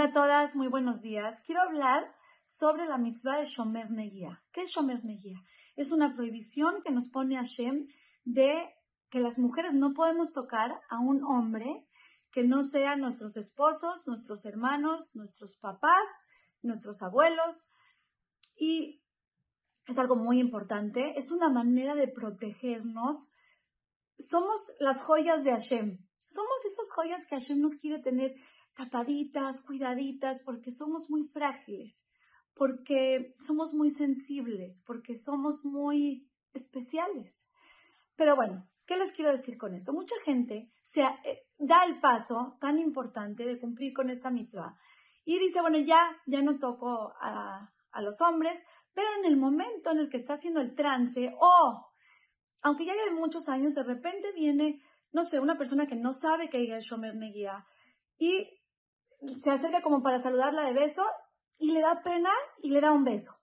Hola a todas, muy buenos días. Quiero hablar sobre la mitzvah de Shomer Negia. ¿Qué es Shomer Negia? Es una prohibición que nos pone Hashem de que las mujeres no podemos tocar a un hombre que no sean nuestros esposos, nuestros hermanos, nuestros papás, nuestros abuelos. Y es algo muy importante, es una manera de protegernos. Somos las joyas de Hashem. Somos esas joyas que Hashem nos quiere tener tapaditas, cuidaditas, porque somos muy frágiles, porque somos muy sensibles, porque somos muy especiales. Pero bueno, ¿qué les quiero decir con esto? Mucha gente se eh, da el paso tan importante de cumplir con esta mitzvah y dice, bueno, ya, ya no toco a, a los hombres, pero en el momento en el que está haciendo el trance o, aunque ya lleve muchos años, de repente viene, no sé, una persona que no sabe que ella es Shomer Negia y se acerca como para saludarla de beso y le da pena y le da un beso.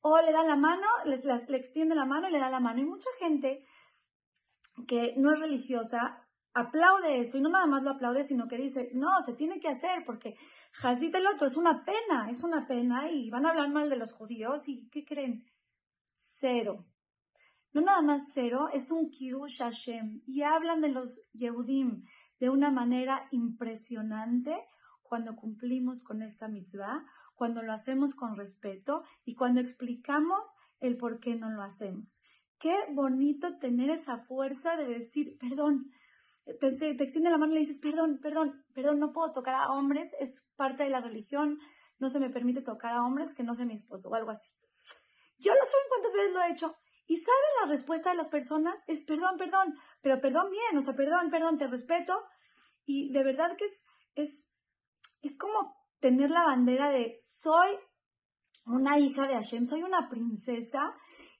O le da la mano, le, le extiende la mano y le da la mano. Y mucha gente que no es religiosa aplaude eso y no nada más lo aplaude, sino que dice, no, se tiene que hacer porque Hazit el otro es una pena, es una pena y van a hablar mal de los judíos y ¿qué creen? Cero. No nada más cero, es un Kiddush Hashem y hablan de los Yehudim de una manera impresionante cuando cumplimos con esta mitzvah, cuando lo hacemos con respeto y cuando explicamos el por qué no lo hacemos. Qué bonito tener esa fuerza de decir, perdón, te, te, extiende la mano y le dices, perdón, perdón, perdón, no puedo tocar a hombres, es parte de la religión, no se me permite tocar a hombres que no sea mi esposo o algo así. Yo no saben cuántas veces lo he hecho. Y saben la respuesta de las personas es perdón, perdón, pero perdón bien, o sea, perdón, perdón, te respeto. Y de verdad que es, es es como tener la bandera de soy una hija de Hashem, soy una princesa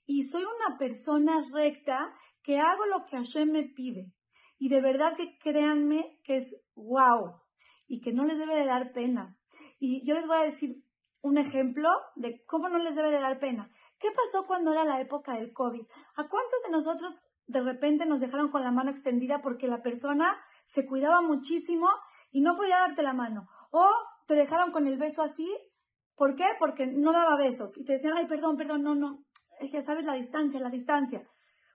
y soy una persona recta que hago lo que Hashem me pide. Y de verdad que créanme que es wow y que no les debe de dar pena. Y yo les voy a decir un ejemplo de cómo no les debe de dar pena. ¿Qué pasó cuando era la época del COVID? ¿A cuántos de nosotros de repente nos dejaron con la mano extendida porque la persona se cuidaba muchísimo y no podía darte la mano? O te dejaron con el beso así. ¿Por qué? Porque no daba besos. Y te decían, ay, perdón, perdón, no, no. Es que sabes la distancia, la distancia.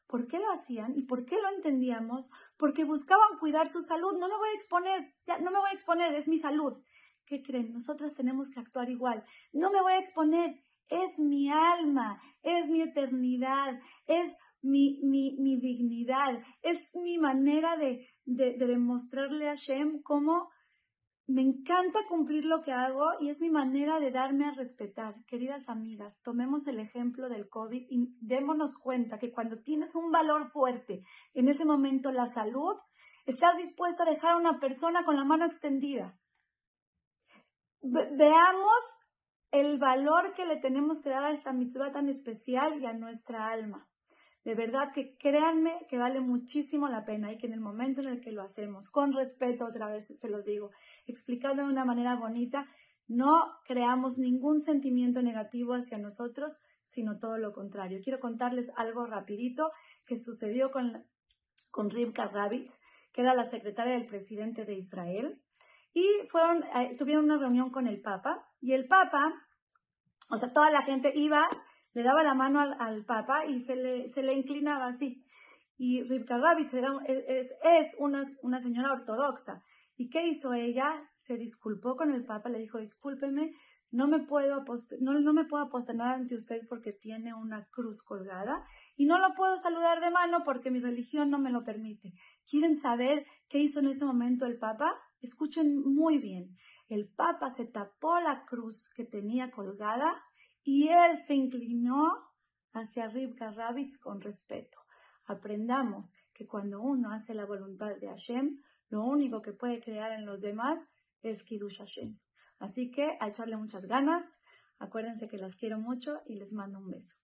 ¿Por qué lo hacían y por qué lo entendíamos? Porque buscaban cuidar su salud. No me voy a exponer, ya, no me voy a exponer, es mi salud. ¿Qué creen? Nosotras tenemos que actuar igual. No me voy a exponer, es mi alma, es mi eternidad, es mi, mi, mi dignidad, es mi manera de, de, de demostrarle a Shem cómo me encanta cumplir lo que hago y es mi manera de darme a respetar. Queridas amigas, tomemos el ejemplo del COVID y démonos cuenta que cuando tienes un valor fuerte, en ese momento la salud, estás dispuesto a dejar a una persona con la mano extendida. veamos el valor que le tenemos que dar a esta mitzvah tan especial y a nuestra alma. De verdad que créanme que vale muchísimo la pena y que en el momento en el que lo hacemos, con respeto, otra vez se los digo, explicando de una manera bonita, no creamos ningún sentimiento negativo hacia nosotros, sino todo lo contrario. Quiero contarles algo rapidito que sucedió con, con Rivka Rabitz, que era la secretaria del presidente de Israel, y fueron, eh, tuvieron una reunión con el Papa, y el Papa, o sea, toda la gente iba le daba la mano al, Papa y se le, se le inclinaba así. Y Rivka Rabitz es, es una, una señora ortodoxa. ¿Y qué hizo ella? Se disculpó con el Papa, le dijo, discúlpeme, no me puedo no, no me puedo ante usted porque tiene una cruz colgada y no lo puedo saludar de mano porque mi religión no me lo permite. ¿Quieren saber qué hizo en ese momento el Papa? Escuchen muy bien. El Papa se tapó la cruz que tenía colgada y él se inclinó hacia Ribka Rabitz con respeto. Aprendamos que cuando uno hace la voluntad de Hashem, lo único que puede crear en los demás es Kiddush Hashem. Así que a echarle muchas ganas. Acuérdense que las quiero mucho y les mando un beso.